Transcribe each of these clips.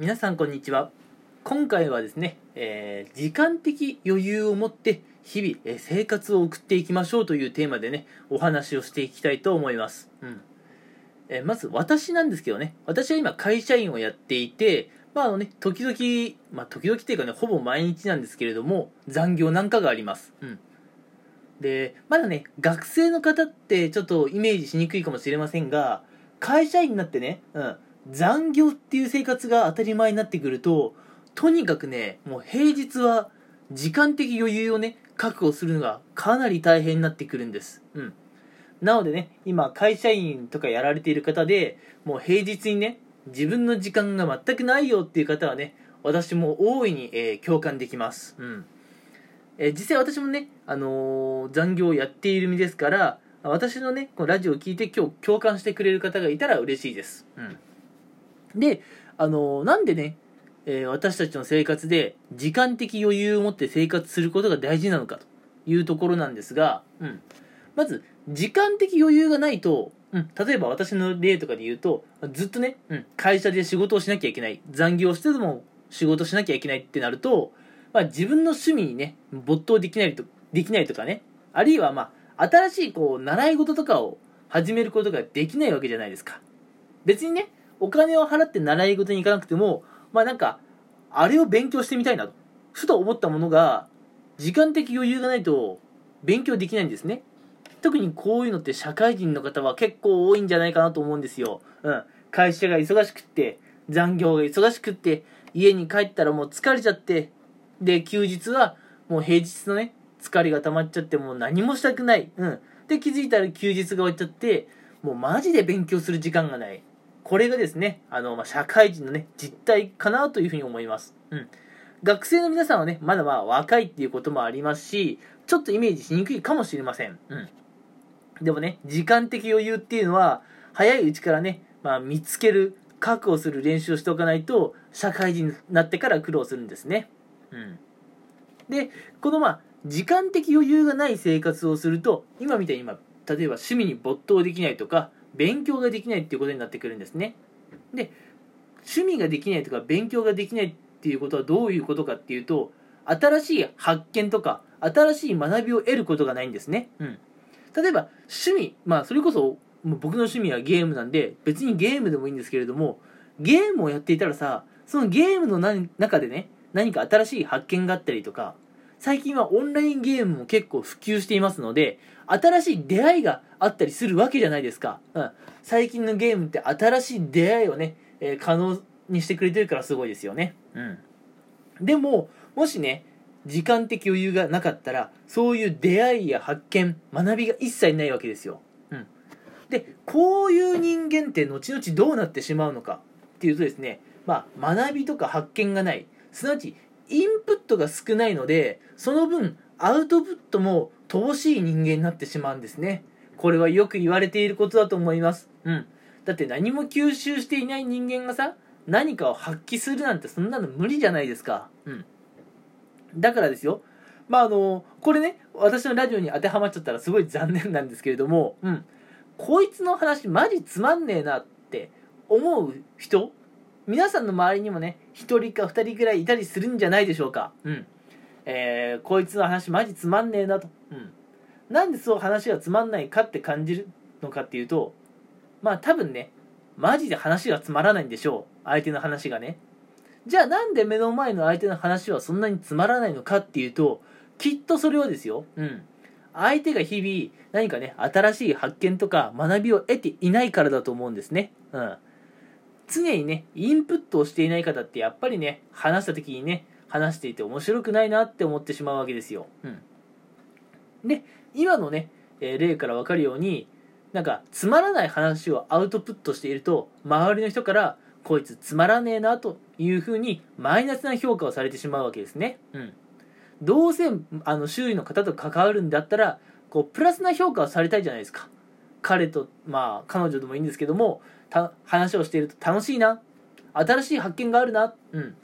皆さんこんにちは。今回はですね、えー時間的余裕を持って日々、えー生活を送っていきましょうというテーマでねお話をしていきたいと思います、うん。えーまず私なんですけどね私は今会社員をやっていてまああのね時々まあ時々っていうかねほぼ毎日なんですけれども残業なんかがあります、うん。でまだね学生の方ってちょっとイメージしにくいかもしれませんが会社員になってね、うん、残業っていう生活が当たり前になってくるととにかくねもう平日は時間的余裕をね確保するのがかなり大変になってくるんです。うん。なのでね今会社員とかやられている方でもう平日にね自分の時間が全くないよっていう方はね私も大いに、えー共感できます。うん。えー実際私もね、あのー残業をやっている身ですから私のねこのラジオを聞いて今日共感してくれる方がいたら嬉しいです、うん、で、あのなんでね、えー私たちの生活で時間的余裕を持って生活することが大事なのかというところなんですが、うん、まず時間的余裕がないと、うん、例えば私の例とかで言うとずっとね、うん、会社で仕事をしなきゃいけない残業してでも仕事しなきゃいけないってなるとまあ、自分の趣味にね没頭できないとできないとかねあるいはまあ新しいこう習い事とかを始めることができないわけじゃないですか。別にねお金を払って習い事に行かなくてもまあなんかあれを勉強してみたいなと。ふと思ったものが時間的余裕がないと勉強できないんですね。特にこういうのって社会人の方は結構多いんじゃないかなと思うんですよ、うん、会社が忙しくって残業が忙しくって家に帰ったらもう疲れちゃってで休日はもう平日のね疲れが溜まっちゃってもう何もしたくない。うん。で気づいたら休日が終わっちゃってもうマジで勉強する時間がない。これがですねあの、まあ、社会人のね実態かなというふうに思います。うん。学生の皆さんはねまだまあ若いっていうこともありますしちょっとイメージしにくいかもしれません。うん。でもね時間的余裕っていうのは早いうちからね、まあ、見つける確保する練習をしておかないと社会人になってから苦労するんですね。うん、でこのまあ時間的余裕がない生活をすると今みたいに今例えば趣味に没頭できないとか勉強ができないっていうことになってくるんですね。で趣味ができないとか勉強ができないっていうことはどういうことかっていうと新しい発見とか新しい学びを得ることがないんですね、うん、例えば趣味まあそれこそ僕の趣味はゲームなんで別にゲームでもいいんですけれどもゲームをやっていたらさそのゲームの中でね何か新しい発見があったりとか最近はオンラインゲームも結構普及していますので新しい出会いがあったりするわけじゃないですか、うん、最近のゲームって新しい出会いをね、えー可能にしてくれてるからすごいですよね。うん。でももしね時間的余裕がなかったらそういう出会いや発見学びが一切ないわけですよ、うん、でこういう人間って後々どうなってしまうのかっていうとですねまあ学びとか発見がない。すなわちインプットが少ないのでその分アウトプットも乏しい人間になってしまうんですね。これはよく言われていることだと思います。うん。だって何も吸収していない人間がさ何かを発揮するなんてそんなの無理じゃないですか。うん。だからですよ。まああのこれね私のラジオに当てはまっちゃったらすごい残念なんですけれどもうん。こいつの話マジつまんねえなって思う人皆さんの周りにもね1人か2人ぐらいいたりするんじゃないでしょうか。うん。えー、こいつの話マジつまんねえなと。うん。なんでそう話がつまんないかって感じるのかっていうとまあ多分ねマジで話がつまらないんでしょう。相手の話がね。じゃあなんで目の前の相手の話はそんなにつまらないのかっていうときっとそれはですよ。うん。相手が日々何かね新しい発見とか学びを得ていないからだと思うんですね。うん。常にねインプットをしていない方ってやっぱりね話した時にね話していて面白くないなって思ってしまうわけですよ、うん、で今のね、えー例から分かるようになんかつまらない話をアウトプットしていると周りの人からこいつつまらねえなというふうにマイナスな評価をされてしまうわけですね、うん、どうせあの周囲の方と関わるんだったらこうプラスな評価をされたいじゃないですか。彼とまあ彼女でもいいんですけどもた話をしていると楽しいな。新しい発見があるな、うん、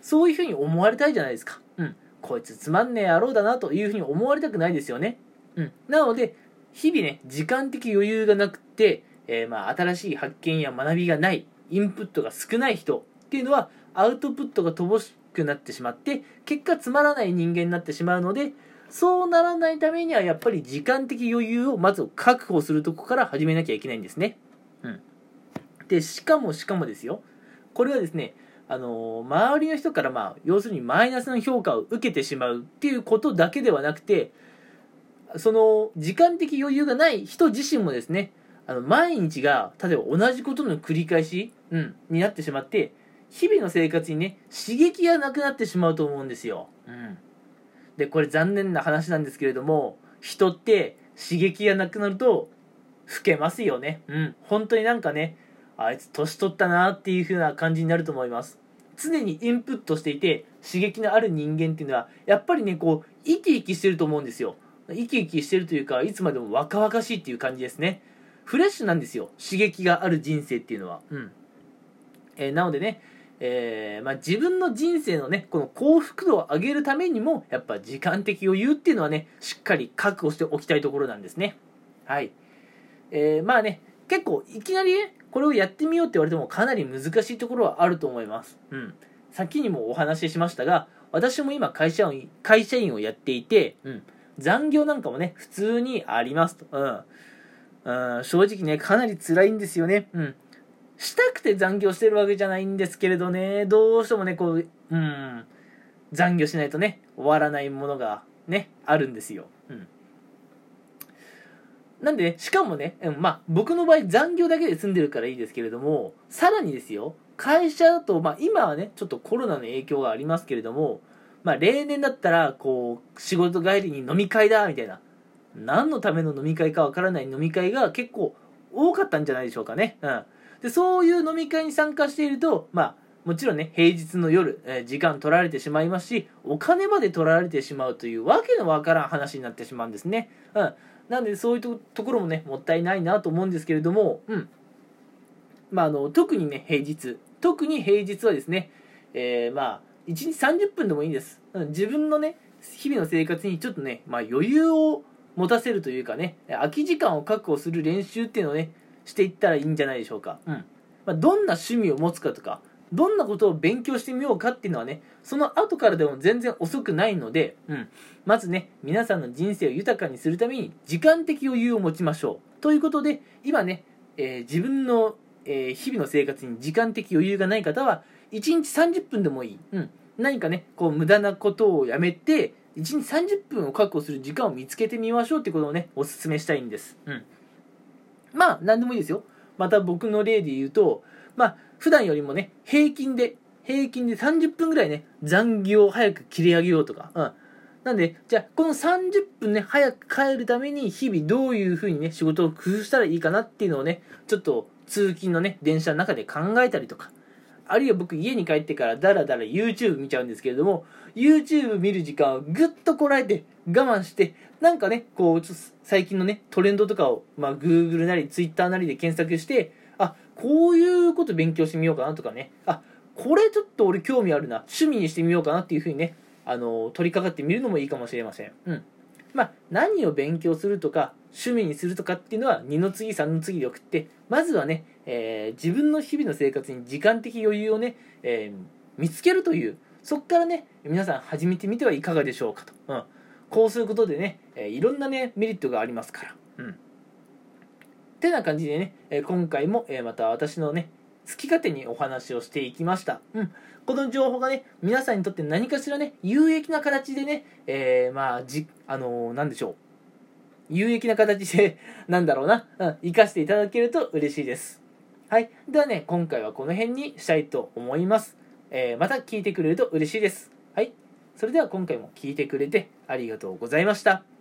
そういうふうに思われたいじゃないですか、うん、こいつつまんねえ野郎だなというふうに思われたくないですよね、うん、なので日々ね時間的余裕がなくて、えーまあ新しい発見や学びがないインプットが少ない人っていうのはアウトプットが乏しくなってしまって結果つまらない人間になってしまうのでそうならないためにはやっぱり時間的余裕をまず確保するとこから始めなきゃいけないんですね。うん、でしかもしかもですよ。これはですねあの周りの人からまあ要するにマイナスの評価を受けてしまうっていうことだけではなくてその時間的余裕がない人自身もですねあの毎日が例えば同じことの繰り返し、うん、になってしまって日々の生活にね刺激がなくなってしまうと思うんですよ。うん。でこれ残念な話なんですけれども人って刺激がなくなると老けますよね。うん。本当になんかねあいつ年取ったなっていう風な感じになると思います。常にインプットしていて刺激のある人間っていうのはやっぱりねこう生き生きしてると思うんですよ。生き生きしてるというかいつまでも若々しいっていう感じですね。フレッシュなんですよ。刺激がある人生っていうのは。うん、えー、なのでねえー、まあ、自分の人生のね、この幸福度を上げるためにも、やっぱ時間的余裕っていうのはね、しっかり確保しておきたいところなんですね。はい。えー、まあね、結構いきなりね、これをやってみようって言われてもかなり難しいところはあると思います。うん。先にもお話ししましたが、私も今会社員、会社員をやっていて、うん。残業なんかもね、普通にありますと。うん。うん、正直ね、かなり辛いんですよね。うん。したくて残業してるわけじゃないんですけれどね、どうしてもね、こう、うん、残業しないとね、終わらないものがね、あるんですよ。うん。なんで、ね、しかもね、まあ、僕の場合残業だけで済んでるからいいですけれども、さらにですよ、会社だと、まあ、今はね、ちょっとコロナの影響がありますけれども、まあ、例年だったら、こう、仕事帰りに飲み会だ、みたいな、何のための飲み会かわからない飲み会が結構多かったんじゃないでしょうかね。うん。でそういう飲み会に参加しているとまあもちろんね平日の夜、えー、時間取られてしまいますしお金まで取られてしまうというわけのわからん話になってしまうんですね。うん、なんでそういうところもねもったいないなと思うんですけれども、うんまあ、あの特にね平日特に平日はですね、えー、まあ1日30分でもいいんです。うん、自分のね日々の生活にちょっとね、まあ、余裕を持たせるというかね空き時間を確保する練習っていうのをねしていったらいいんじゃないでしょうか。うん。まあ、どんな趣味を持つかとか、どんなことを勉強してみようかっていうのはね、その後からでも全然遅くないので、うん。まずね、皆さんの人生を豊かにするために、時間的余裕を持ちましょう。ということで、今ね、えー、自分の、えー、日々の生活に時間的余裕がない方は、1日30分でもいい。うん。何かね、こう、無駄なことをやめて、1日30分を確保する時間を見つけてみましょうってことをね、お勧めしたいんです。うん。まあ、何でもいいですよ。また僕の例で言うと、まあ、普段よりもね、平均で、平均で30分ぐらいね、残業を早く切り上げようとか、うん。なんで、じゃあ、この30分ね、早く帰るために、日々どういう風にね、仕事を工夫したらいいかなっていうのをね、ちょっと通勤のね、電車の中で考えたりとか、あるいは僕家に帰ってからダラダラ YouTube 見ちゃうんですけれども、YouTube 見る時間をぐっとこらえて我慢して、なんかね、こう、最近のね、トレンドとかを、まあ、Google なり Twitter なりで検索して、こういうこと勉強してみようかなとかね、あ、これちょっと俺興味あるな、趣味にしてみようかなっていうふうにね、あの、取り掛かってみるのもいいかもしれません。うん。まあ、何を勉強するとか、趣味にするとかっていうのは2の次3の次で送ってまずはね、えー、自分の日々の生活に時間的余裕をね、えー、見つけるというそこからね皆さん始めてみてはいかがでしょうかと、うん、こうすることでね、えー、いろんなねメリットがありますから。うん。てな感じでね、え今回も、えまた私のね好き勝手にお話をしていきました。うん。この情報がね、皆さんにとって何かしらね、有益な形でね、えー、まあ、じ、あのー、なんでしょう。有益な形で、なんだろうな、うん、活かしていただけると嬉しいです。はい。ではね、今回はこの辺にしたいと思います。えー、また聞いてくれると嬉しいです。はい。それでは今回も聞いてくれてありがとうございました。